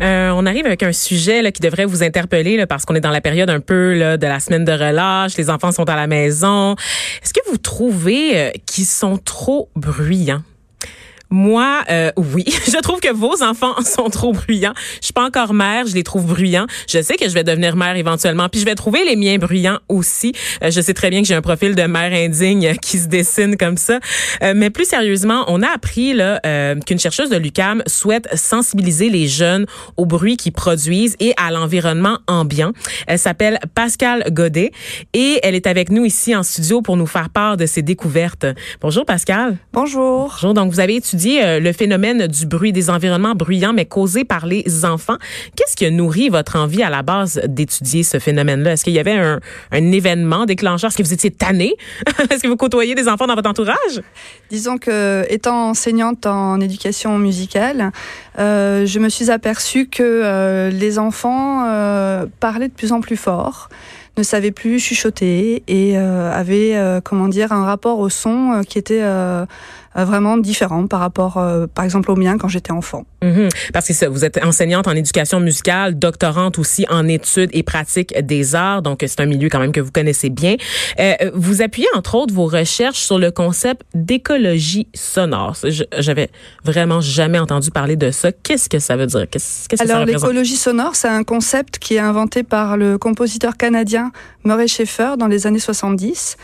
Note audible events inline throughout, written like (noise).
Euh, on arrive avec un sujet là, qui devrait vous interpeller là, parce qu'on est dans la période un peu là, de la semaine de relâche, les enfants sont à la maison. Est-ce que vous trouvez euh, qu'ils sont trop bruyants? Moi, euh, oui, (laughs) je trouve que vos enfants (laughs) sont trop bruyants. Je suis pas encore mère, je les trouve bruyants. Je sais que je vais devenir mère éventuellement, puis je vais trouver les miens bruyants aussi. Euh, je sais très bien que j'ai un profil de mère indigne (laughs) qui se dessine comme ça. Euh, mais plus sérieusement, on a appris là qu'une chercheuse de l'UCAM souhaite sensibiliser les jeunes au bruit qu'ils produisent et à l'environnement ambiant. Elle s'appelle Pascal Godet et elle est avec nous ici en studio pour nous faire part de ses découvertes. Bonjour Pascal. Bonjour. Bonjour. Donc vous avez étudié euh, le phénomène du bruit, des environnements bruyants, mais causés par les enfants. Qu'est-ce qui a nourri votre envie à la base d'étudier ce phénomène-là? Est-ce qu'il y avait un, événement déclencheur? Est-ce que vous étiez tanné? (laughs) Est-ce que vous côtoyez des enfants dans votre entourage? Disons que, étant enseignante en éducation musicale, euh, je me suis aperçue que euh, les enfants parlaient de plus en plus fort ne savaient plus chuchoter et euh, avaient, euh, comment dire, un rapport au son qui était vraiment différent par rapport, euh, par exemple, au mien quand j'étais enfant. Mm-hmm. Parce que ça, vous êtes enseignante en éducation musicale, doctorante aussi en études et pratiques des arts, donc c'est un milieu quand même que vous connaissez bien. Euh, vous appuyez entre autres vos recherches sur le concept d'écologie sonore. J'avais vraiment jamais entendu parler de ça. Qu'est-ce que ça veut dire? Qu'est-ce que Alors l'écologie sonore, c'est un concept qui est inventé par le compositeur canadien Murray Schaeffer dans les années 70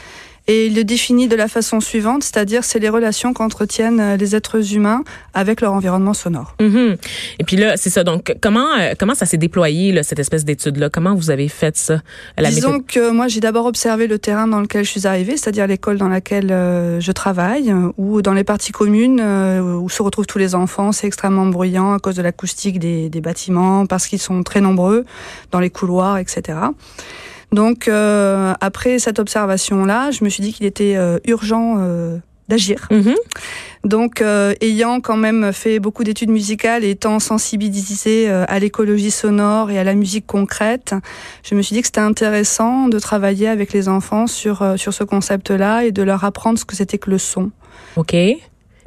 et il le définit de la façon suivante, c'est-à-dire c'est les relations qu'entretiennent euh, les êtres humains avec leur environnement sonore. Mm-hmm. Et puis là, c'est ça. Donc, comment euh, comment ça s'est déployé là, cette espèce d'étude-là? Comment vous avez fait ça la Disons que moi, j'ai d'abord observé le terrain dans lequel je suis arrivée, c'est-à-dire l'école dans laquelle euh, je travaille, ou dans les parties communes où se retrouvent tous les enfants. C'est extrêmement bruyant à cause de l'acoustique des, des bâtiments, parce qu'ils sont très nombreux dans les couloirs, etc. Donc euh, après cette observation-là, je me suis dit qu'il était euh, urgent euh, d'agir. Mm-hmm. Donc, ayant quand même fait beaucoup d'études musicales et étant sensibilisée à l'écologie sonore et à la musique concrète, je me suis dit que c'était intéressant de travailler avec les enfants sur sur ce concept-là et de leur apprendre ce que c'était que le son. Ok.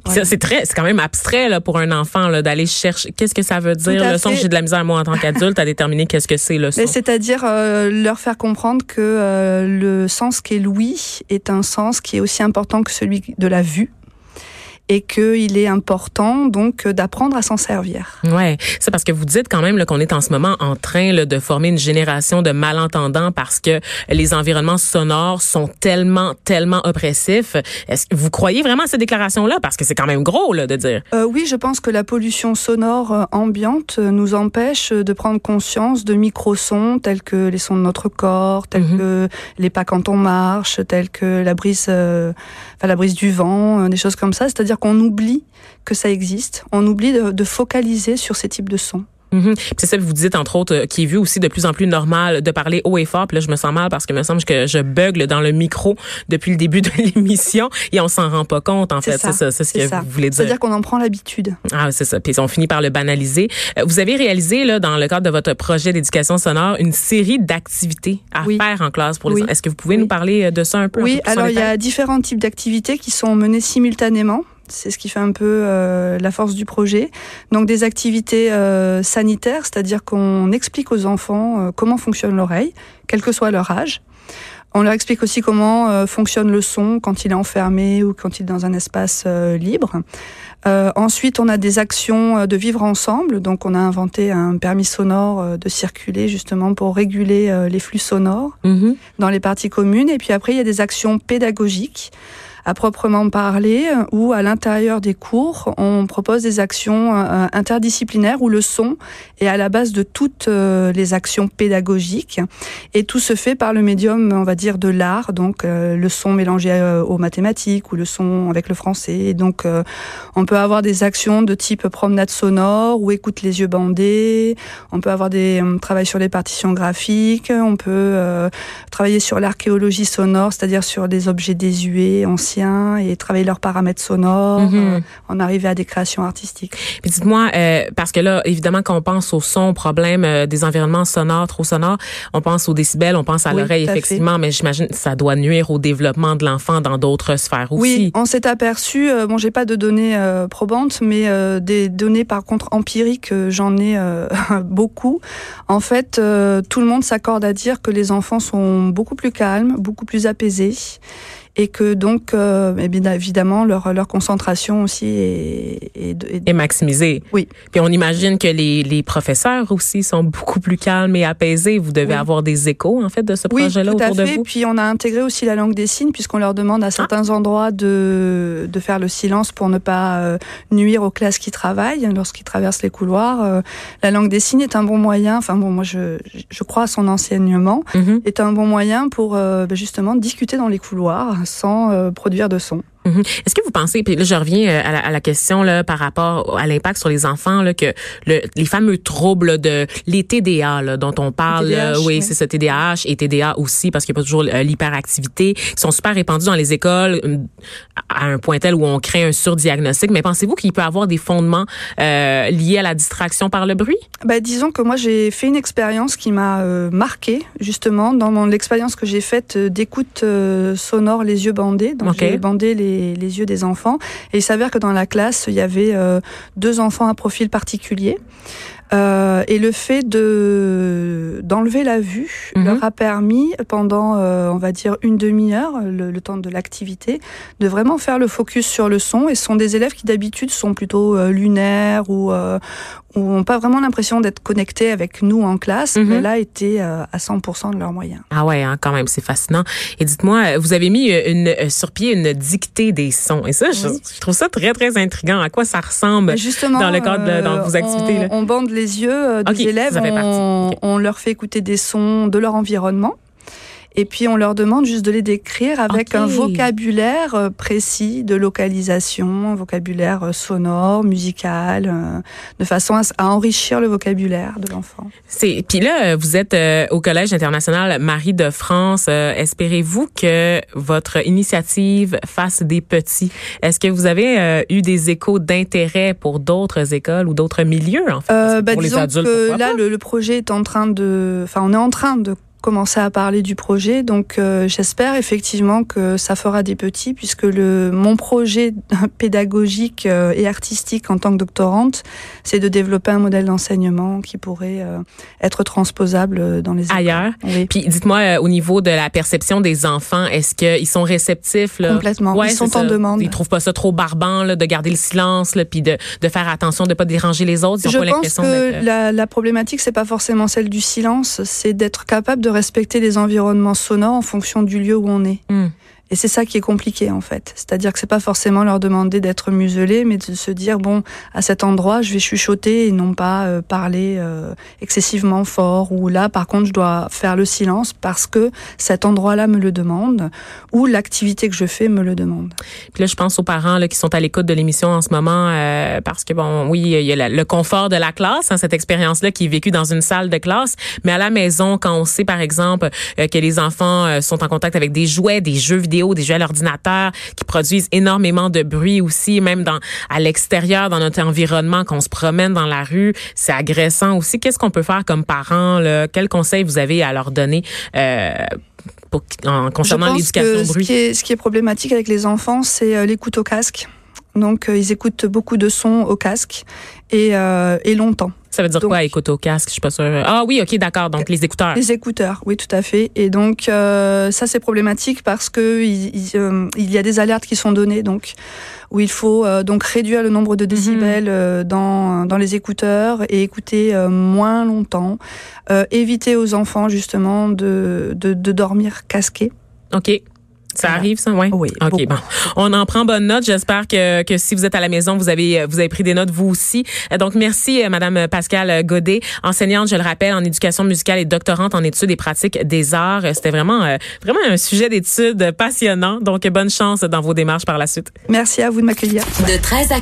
C'est très, c'est quand même abstrait là, pour un enfant là, d'aller chercher. Qu'est-ce que ça veut dire le son? J'ai de la misère moi en tant qu'adulte à déterminer qu'est-ce que c'est le son. C'est-à-dire euh, leur faire comprendre que euh, le sens qu'est l'ouïe est un sens qui est aussi important que celui de la vue et qu'il est important donc d'apprendre à s'en servir. Ouais, c'est parce que vous dites quand même qu'on est en ce moment en train là, de former une génération de malentendants parce que les environnements sonores sont tellement tellement oppressifs. Est-ce que vous croyez vraiment à cette déclaration là parce que c'est quand même gros là de dire euh, Oui, je pense que la pollution sonore euh, ambiante nous empêche de prendre conscience de microsons tels que les sons de notre corps, tels mm-hmm. que les pas quand on marche, tels que la brise, euh, enfin la brise du vent, euh, des choses comme ça. C'est-à-dire qu'on oublie que ça existe, on oublie de, de focaliser sur ces types de sons. Mm-hmm. C'est ça que vous dites, entre autres, euh, qui est vu aussi de plus en plus normal de parler haut et fort. Puis là, je me sens mal parce que me semble que je bugle dans le micro depuis le début de (laughs) l'émission et on s'en rend pas compte, en fait. C'est ça, c'est ce que vous voulez dire. C'est-à-dire qu'on en prend l'habitude. Ah, c'est ça. Puis on finit par le banaliser. Euh, vous avez réalisé, là, dans le cadre de votre projet d'éducation sonore, une série d'activités à faire en classe pour les Est-ce que vous pouvez nous parler euh, de ça un peu? Oui, alors il y a différents types d'activités qui sont menées simultanément. C'est ce qui fait un peu euh, la force du projet. Donc des activités euh, sanitaires, c'est-à-dire qu'on explique aux enfants euh, comment fonctionne l'oreille, quel que soit leur âge. On leur explique aussi comment fonctionne le son quand il est enfermé ou quand il est dans un espace libre. ensuite, on a des actions de vivre ensemble. Donc, on a inventé un permis sonore de circuler justement pour réguler les flux sonores mm-hmm. dans les parties communes. Et puis après, il y a des actions pédagogiques à proprement parler, où à l'intérieur des cours, on propose des actions euh, interdisciplinaires où le son est à la base de toutes euh, les actions pédagogiques. Et tout se fait par le médium, on va dire, de l'art, donc euh, le son mélangé aux mathématiques ou le son avec le français. Donc, on peut avoir des actions de type promenade sonore ou écoute les yeux bandés. On peut avoir des travail sur les partitions graphiques. On peut travailler sur l'archéologie sonore, c'est-à-dire sur des objets désuets, anciens musiciens et travailler leurs paramètres sonores, Mhm. en arriver à des créations artistiques. Puis dites-moi, euh, parce que là, évidemment, quand on pense au son, au problème euh, des environnements sonores, trop sonores, on pense aux décibels, on pense à Oui, l'oreille, fait. effectivement, mais j'imagine que ça doit nuire au développement de l'enfant dans d'autres sphères aussi. Oui, on s'est aperçu, bon, j'ai pas de données probantes, mais des données par contre empiriques, j'en ai (laughs) beaucoup. En fait, tout le monde s'accorde à dire que les enfants sont beaucoup plus calmes, beaucoup plus apaisés. Et que donc, euh, évidemment, leur, leur concentration aussi est, est- est- Et maximiser. Oui. Puis on imagine que les, les professeurs aussi sont beaucoup plus calmes et apaisés. Vous devez Oui. avoir des échos, en fait, de ce Oui, projet-là tout à autour de fait. vous. Puis on a intégré aussi la langue des signes puisqu'on leur demande à certains endroits de, de faire le silence pour ne pas euh, nuire aux classes qui travaillent lorsqu'ils traversent les couloirs. Euh, la langue des signes est un bon moyen. Enfin bon, moi je, je crois à son enseignement Mhm, est un bon moyen pour ben, justement discuter dans les couloirs sans euh, produire de son. Mhm. Est-ce que vous pensez, puis là je reviens euh, à la, à la question là par rapport à l'impact sur les enfants, là, que le, les fameux troubles de les TDA là, dont on parle, TDAH, là, oui, oui. c'est ça TDAH et TDA aussi parce qu'il n'y a pas toujours euh, l'hyperactivité, qui sont super répandus dans les écoles euh, à un point tel où on crée un surdiagnostic. Mais pensez-vous qu'il peut avoir des fondements euh, liés à la distraction par le bruit? Bah, disons que moi j'ai fait une expérience qui m'a euh, marqué justement dans mon l'expérience que j'ai faite euh, d'écoute euh, sonore les yeux bandés. Donc Ok. j'ai bandé les, les yeux des enfants et il s'avère que dans la classe il y avait euh, deux enfants à profil particulier. Euh, et le fait de d'enlever la vue Mhm. leur a permis pendant euh, on va dire une demi-heure le, le temps de l'activité de vraiment faire le focus sur le son et ce sont des élèves qui d'habitude sont plutôt euh, lunaires ou euh, ou n'ont pas vraiment l'impression d'être connectés avec nous en classe, Mhm. mais là étaient euh, à 100% de leurs moyens. Ah ouais, hein, quand même, c'est fascinant. Et dites-moi, vous avez mis une, sur pied une dictée des sons. Et ça, je, Oui. je trouve ça très, très intriguant. À quoi ça ressemble? Mais justement, dans le cadre de- dans vos activités, là? on, on bande les yeux euh, des élèves, on leur fait écouter des sons de leur environnement. Et puis on leur demande juste de les décrire avec un vocabulaire euh, précis de localisation, un vocabulaire euh, sonore, musical, euh, de façon à, enrichir le vocabulaire de l'enfant. C'est puis là, vous êtes au Collège international Marie de France. Espérez-vous que votre initiative fasse des petits? Est-ce que vous avez eu des échos d'intérêt pour d'autres écoles ou d'autres milieux en fait? Euh, bah, Pour les disons adultes, que là, le projet est en train de, enfin, on est en train de commencer à parler du projet, donc euh, j'espère effectivement que ça fera des petits, puisque le mon projet (laughs) pédagogique euh, et artistique en tant que doctorante, c'est de développer un modèle d'enseignement qui pourrait euh, être transposable dans les écoles. ailleurs. Oui. Puis dites-moi au niveau de la perception des enfants, est-ce qu'ils sont réceptifs là? Complètement. Ouais, Ils sont en demande. Ils trouvent pas ça trop barbant là, de garder le silence, là, puis de, de faire attention de pas déranger les autres. Ils ont Je pas pense que la, la problématique, c'est pas forcément celle du silence, c'est d'être capable de respecter les environnements sonores en fonction du lieu où on est. Hmm. Et c'est ça qui est compliqué en fait. C'est-à-dire que c'est pas forcément leur demander d'être muselés, mais de se dire bon, à cet endroit, je vais chuchoter et non pas euh, parler euh, excessivement fort. Ou là, par contre, je dois faire le silence parce que cet endroit-là me le demande, ou l'activité que je fais me le demande. Puis là, je pense aux parents là, qui sont à l'écoute de l'émission en ce moment euh, parce que, bon, oui, il y a le confort de la classe, hein, cette expérience-là qui est vécue dans une salle de classe. Mais à la maison, quand on sait, par exemple, euh, que les enfants euh, sont en contact avec des jouets, des jeux vidéo, des jeux à l'ordinateur qui produisent énormément de bruit aussi, même dans à l'extérieur, dans notre environnement, qu'on se promène dans la rue, c'est agressant aussi. Qu'est-ce qu'on peut faire comme parents? Là? Quels conseils vous avez à leur donner euh, pour, en, concernant l'éducation ce bruit? qui, est, ce qui est problématique avec les enfants, c'est euh, l'écoute au casque. Donc, euh, ils écoutent beaucoup de sons au casque et, euh, et longtemps. Ça veut dire Donc- quoi, écoute au casque? Je suis pas sûre. Ah oui, ok, d'accord. Donc, les écouteurs. Les écouteurs, oui, tout à fait. Et donc, euh, ça, c'est problématique parce que il, il, euh, il y a des alertes qui sont données, donc où il faut euh, donc réduire le nombre de décibels euh, dans dans les écouteurs et écouter moins longtemps. Éviter aux enfants justement de de, de dormir casqués. OK. Ça arrive, ça, ouais? Oui, OK, beaucoup. bon. On en prend bonne note. J'espère que, que si vous êtes à la maison, vous avez, vous avez pris des notes, vous aussi. Euh, Donc, merci, euh, Madame Pascale Godet, enseignante, je le rappelle, en éducation musicale et doctorante en études et pratiques des arts. Euh, C'était vraiment, euh, vraiment un sujet d'étude passionnant. Donc, bonne chance dans vos démarches par la suite. Merci à vous de m'accueillir. De 13 à